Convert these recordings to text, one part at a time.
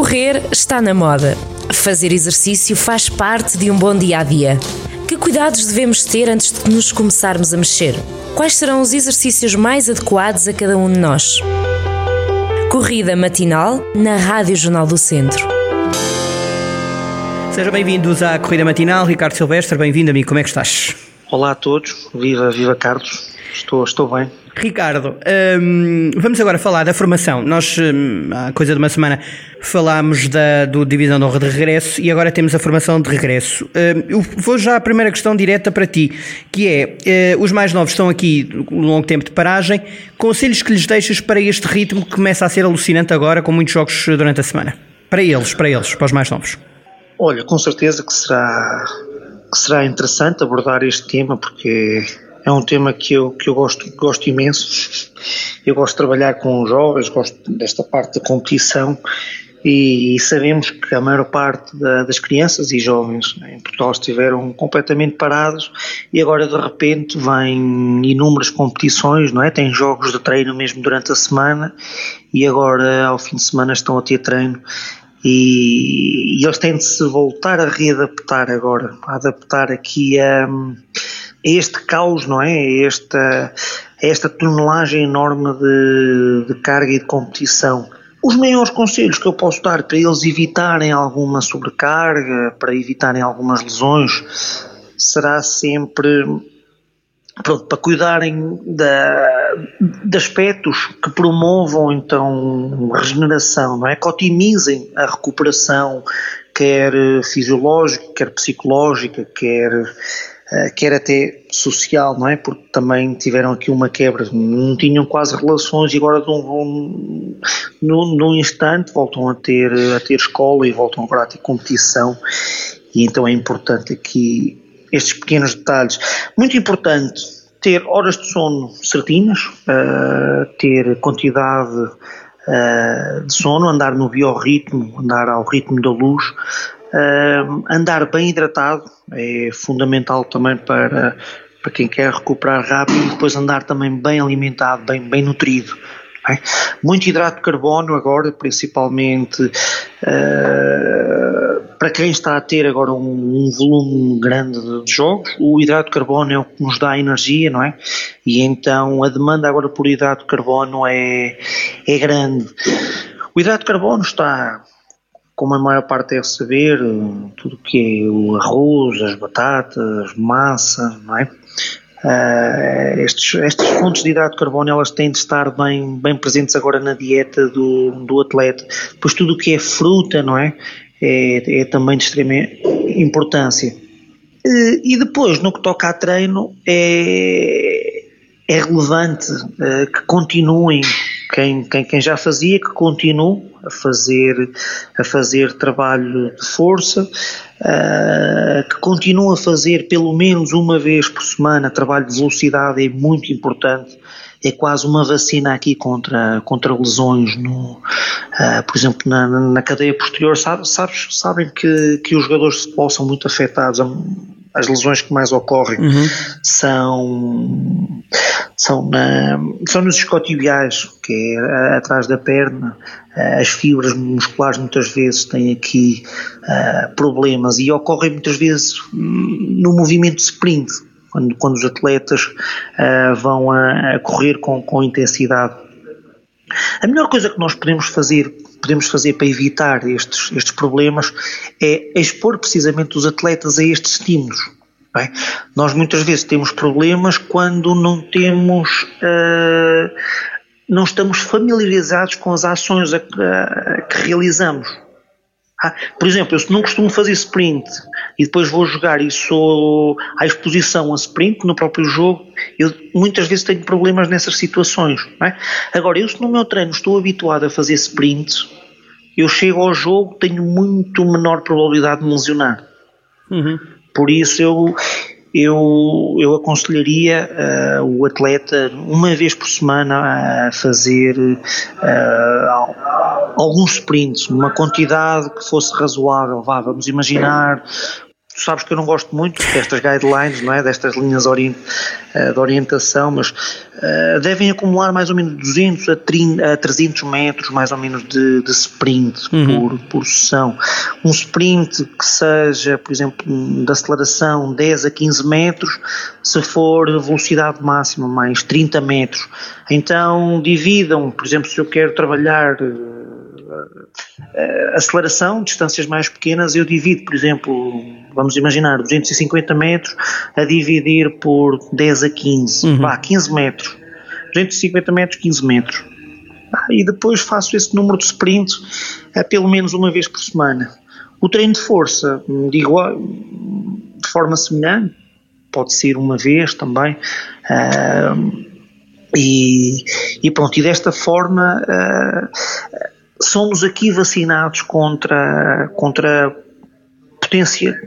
Correr está na moda. Fazer exercício faz parte de um bom dia a dia. Que cuidados devemos ter antes de nos começarmos a mexer? Quais serão os exercícios mais adequados a cada um de nós? Corrida matinal na Rádio Jornal do Centro. Sejam bem-vindos à Corrida Matinal. Ricardo Silvestre, bem-vindo, amigo. Como é que estás? Olá a todos. Viva, viva Carlos. Estou, estou bem. Ricardo, hum, vamos agora falar da formação. Nós, hum, há coisa de uma semana, falámos da, do Divisão de Honra de Regresso e agora temos a formação de regresso. Hum, eu vou já à primeira questão direta para ti, que é, uh, os mais novos estão aqui um longo tempo de paragem, conselhos que lhes deixas para este ritmo que começa a ser alucinante agora, com muitos jogos durante a semana? Para eles, para eles, para os mais novos. Olha, com certeza que será, que será interessante abordar este tema, porque é um tema que eu, que eu gosto, gosto imenso. Eu gosto de trabalhar com jovens, gosto desta parte da competição e, e sabemos que a maior parte da, das crianças e jovens em Portugal estiveram completamente parados e agora de repente vêm inúmeras competições, não é? Tem jogos de treino mesmo durante a semana e agora ao fim de semana estão a ter treino e, e eles têm de se voltar a readaptar agora, a adaptar aqui a este caos, não é? Esta, esta tonelagem enorme de, de carga e de competição. Os maiores conselhos que eu posso dar para eles evitarem alguma sobrecarga, para evitarem algumas lesões, será sempre pronto, para cuidarem da, de aspectos que promovam então regeneração, não é? Que otimizem a recuperação, quer fisiológica, quer psicológica, quer eh, quer até social, não é? Porque também tiveram aqui uma quebra, não tinham quase relações e agora num, num instante voltam a ter, a ter escola e voltam agora a ter competição e então é importante aqui estes pequenos detalhes. Muito importante ter horas de sono certinhas, uh, ter quantidade uh, de sono, andar no biorritmo, andar ao ritmo da luz, Uh, andar bem hidratado é fundamental também para, para quem quer recuperar rápido e depois andar também bem alimentado, bem, bem nutrido. É? Muito hidrato de carbono agora, principalmente para quem está a ter agora um, um, volume grande de jogos, o hidrato de carbono é o que nos dá energia, não é? E então a demanda agora por hidrato de carbono é, é grande. O hidrato de carbono está como a maior parte deve saber, tudo que é o arroz, as batatas, massa, não é? Uh, estes, estas fontes de hidrato de carbono elas têm de estar bem, bem presentes agora na dieta do, do atleta, pois tudo o que é fruta, não é? É, é também de extrema importância. Uh, e depois, no que toca a treino, é, é relevante uh, que continuem quem, quem, quem já fazia que continue a fazer, a fazer trabalho de força, uh, que continue a fazer pelo menos uma vez por semana trabalho de velocidade é muito importante. É quase uma vacina aqui contra, contra lesões, no, uh, por exemplo, na, na cadeia posterior. Sabes, sabem que, que os jogadores futebol são muito afetados as lesões que mais ocorrem uhum. são, são, na, são nos escotibiais, que é atrás da perna. As fibras musculares muitas vezes têm aqui uh, problemas e ocorrem muitas vezes no movimento de sprint, quando, quando os atletas uh, vão a, a correr com, com intensidade. A melhor coisa que nós podemos fazer podemos fazer para evitar estes, estes problemas é expor precisamente os atletas a estes estímulos. É? Nós muitas vezes temos problemas quando não temos, uh, não estamos familiarizados com as ações a, a, que realizamos. Ah, por exemplo, eu se não costumo fazer sprint e depois vou jogar e sou à exposição a sprint no próprio jogo, eu muitas vezes tenho problemas nessas situações. É? Agora, eu se no meu treino estou habituado a fazer sprint, eu chego ao jogo, tenho muito menor probabilidade de me lesionar. Uhum. Por isso eu, eu, eu aconselharia uh, o atleta uma vez por semana a fazer uh, alguns sprints, uma quantidade que fosse razoável. Vá, vamos imaginar Tu sabes que eu não gosto muito destas guidelines, não é? destas linhas orient, de orientação, mas uh, devem acumular mais ou menos 200 a, 30, a 300 metros, mais ou menos, de, de sprint uhum. por, por sessão. Um sprint que seja, por exemplo, de aceleração 10 a 15 metros, se for velocidade máxima mais 30 metros. Então dividam, por exemplo, se eu quero trabalhar uh, aceleração, distâncias mais pequenas, eu divido, por exemplo, vamos imaginar, 250 metros a dividir por 10 a 15, uhum. vá, 15 metros. 250 metros, 15 metros. Ah, e depois faço esse número de sprints uh, pelo menos uma vez por semana. O treino de força, digo, de forma semelhante, pode ser uma vez também. Uh, e, e, pronto, e desta forma uh, somos aqui vacinados contra, contra potência,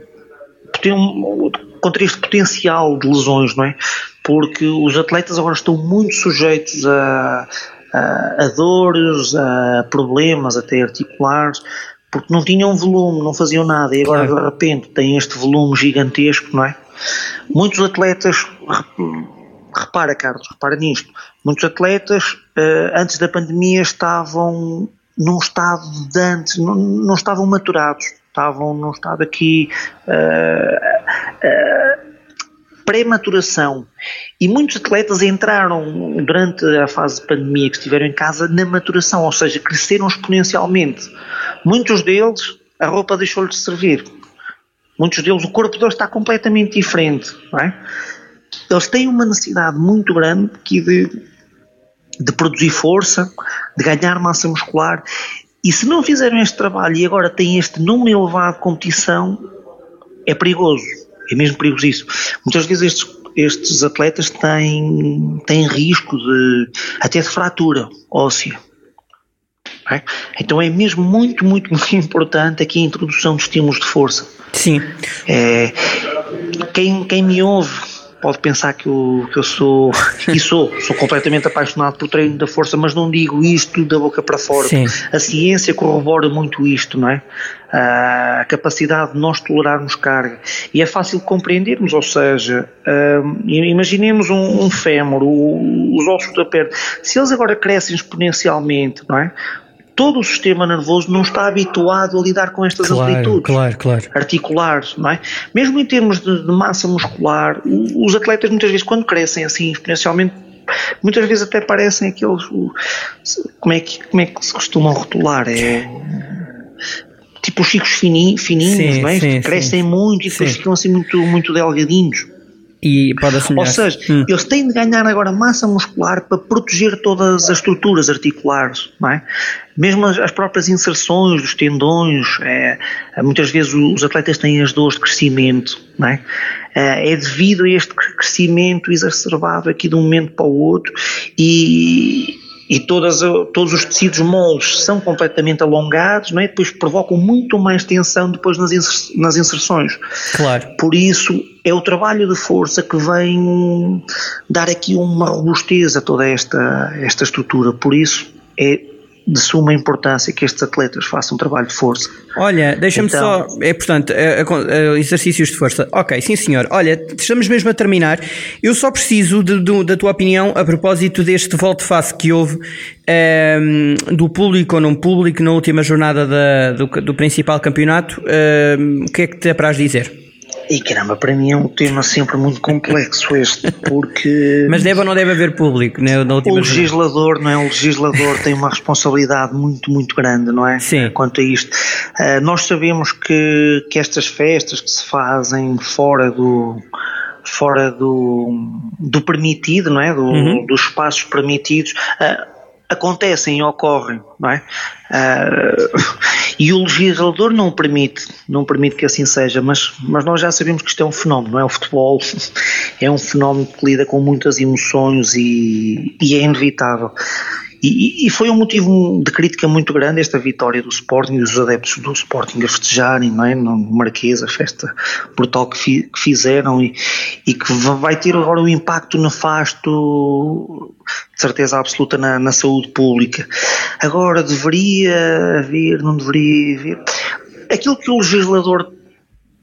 contra este potencial de lesões, não é? Porque os atletas agora estão muito sujeitos a, a, a dores, a problemas até articulares, porque não tinham volume, não faziam nada, e agora de repente têm este volume gigantesco, não é? Muitos atletas, repara Carlos, repara nisto, muitos atletas eh, antes da pandemia estavam num estado de antes, não, não estavam maturados, estavam num estado aqui uh, uh, pré-maturação. E muitos atletas entraram durante a fase de pandemia que estiveram em casa na maturação, ou seja, cresceram exponencialmente. Muitos deles, a roupa deixou-lhes de servir. Muitos deles, o corpo deles está completamente diferente. Não é? Eles têm uma necessidade muito grande que de de produzir força, de ganhar massa muscular. E se não fizeram este trabalho e agora têm este número elevado de competição, é perigoso. É mesmo perigosíssimo. Muitas vezes estes, estes atletas têm, têm risco de até de fratura óssea. É? Então é mesmo muito, muito, muito importante aqui a introdução de estímulos de força. Sim. É, quem, quem me ouve pode pensar que eu, que eu sou, e sou, sou completamente apaixonado por treino da força, mas não digo isto da boca para fora. Sim. A ciência corrobora muito isto, não é? A capacidade de nós tolerarmos carga. E é fácil compreendermos, ou seja, imaginemos um, um fémur, os ossos da perna, se eles agora crescem exponencialmente, não é? Todo o sistema nervoso não está habituado a lidar com estas claro, amplitudes claro, claro. articulares, não é? Mesmo em termos de, de, massa muscular, os atletas muitas vezes quando crescem assim exponencialmente, muitas vezes até parecem aqueles, como é que, como é que se costumam rotular? É tipo os chicos fininhos, fininhos sim, não é? Sim, crescem sim. muito e depois ficam assim muito, muito delgadinhos. E pode Ou seja, hum. eles têm de ganhar agora massa muscular para proteger todas as estruturas articulares, não é? Mesmo as, as próprias inserções dos tendões, é, muitas vezes os atletas têm as dores de crescimento, não é? É, é devido a este crescimento exacerbado aqui de um momento para o outro e, e todas, todos os tecidos moles são completamente alongados, não é? depois provocam muito mais tensão depois nas, nas inserções. Claro. Por isso é o trabalho de força que vem dar aqui uma robustez a toda esta, esta estrutura. Por isso é de suma importância que estes atletas façam trabalho de força. Olha, deixa-me então, só, é portanto, é, é, exercícios de força. Ok, sim senhor. Olha, estamos mesmo a terminar. Eu só preciso de, de, da tua opinião a propósito deste volte-face que houve um, ehm, do público ou não público na última jornada da, do, do, principal campeonato. Um, ehm, o que é que te apraz dizer? E caramba, para mim é um tema sempre muito complexo este, porque. Mas deve ou não deve haver público, né? Na última o legislador, não é? O legislador tem uma responsabilidade muito, muito grande, não é? Sim. Quanto a isto. Uh, nós sabemos que, que estas festas que se fazem fora do fora do, do permitido, não é? Do, uhum. Dos espaços permitidos, uh, acontecem ocorrem, não é? Uh, e o legislador não permite, não permite que assim seja, mas, mas nós já sabemos que isto é um fenómeno, não é? O futebol é um fenómeno que lida com muitas emoções e, e é inevitável. E, e, foi um motivo de crítica muito grande esta vitória do Sporting e os adeptos do Sporting a festejarem, não é? No Marquês, a festa brutal que, fi, que fizeram e, e, que vai ter agora um impacto nefasto, de certeza absoluta, na, na saúde pública. Agora, deveria haver, não deveria haver. Aquilo que o legislador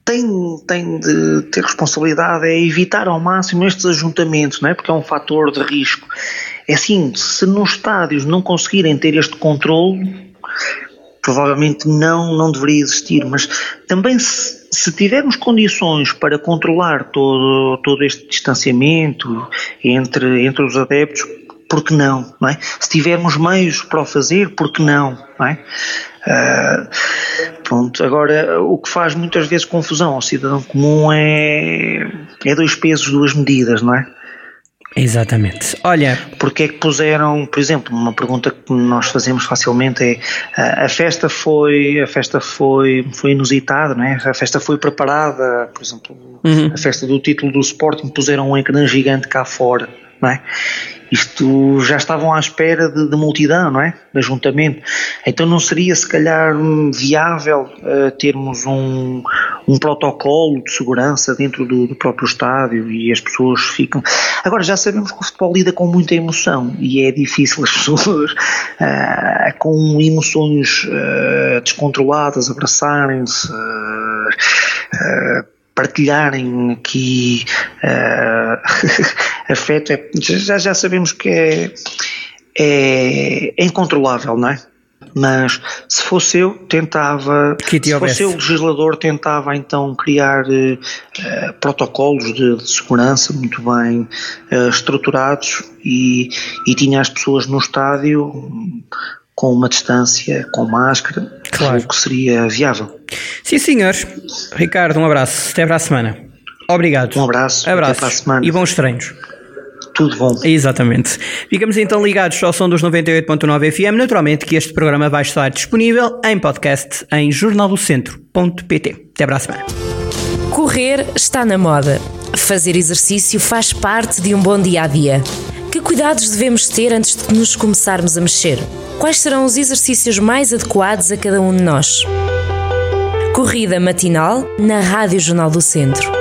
tem, tem de ter responsabilidade é evitar ao máximo estes ajuntamentos, não é? porque é um fator de risco. É assim, se nos estádios não conseguirem ter este controle, provavelmente não, não deveria existir, mas também se, se tivermos condições para controlar todo, todo este distanciamento entre, entre os adeptos, por que não, não é? Se tivermos meios para o fazer, por que não, não é? Uh, pronto, agora o que faz muitas vezes confusão ao cidadão comum é, é dois pesos, duas medidas, não é? Exatamente. Olha. Porque é que puseram, por exemplo, uma pergunta que nós fazemos facilmente é a festa foi a festa foi foi inusitada, não é? A festa foi preparada, por exemplo, uhum. a festa do título do Sporting puseram um ecrã gigante cá fora, não é? Isto já estavam à espera de, de multidão, não é? De ajuntamento. Então não seria se calhar viável uh, termos um, um protocolo de segurança dentro do, do, próprio estádio e as pessoas ficam. Agora já sabemos que o futebol lida com muita emoção e é difícil as pessoas uh, com emoções uh, descontroladas abraçarem-se partilharem aqui uh, afeto, é, já, já sabemos que é, é incontrolável, não é? Mas se fosse eu tentava se fosse eu o legislador tentava então criar uh, protocolos de, de, segurança muito bem uh, estruturados e, e tinha as pessoas no estádio com uma distância, com máscara, claro. o que seria viável. Sim, senhores. Ricardo, um abraço. Até para a semana. Obrigado. Um abraço. Abraços. Até para a semana. E bons treinos. Tudo bom. Exatamente. Ficamos então ligados ao som dos 98.9 FM. Naturalmente que este programa vai estar disponível em podcast em jornaldocentro.pt. Até para a semana. Correr está na moda. Fazer exercício faz parte de um bom dia a dia. Que cuidados devemos ter antes de nos começarmos a mexer? Quais serão os exercícios mais adequados a cada um de nós? Corrida matinal na Rádio Jornal do Centro.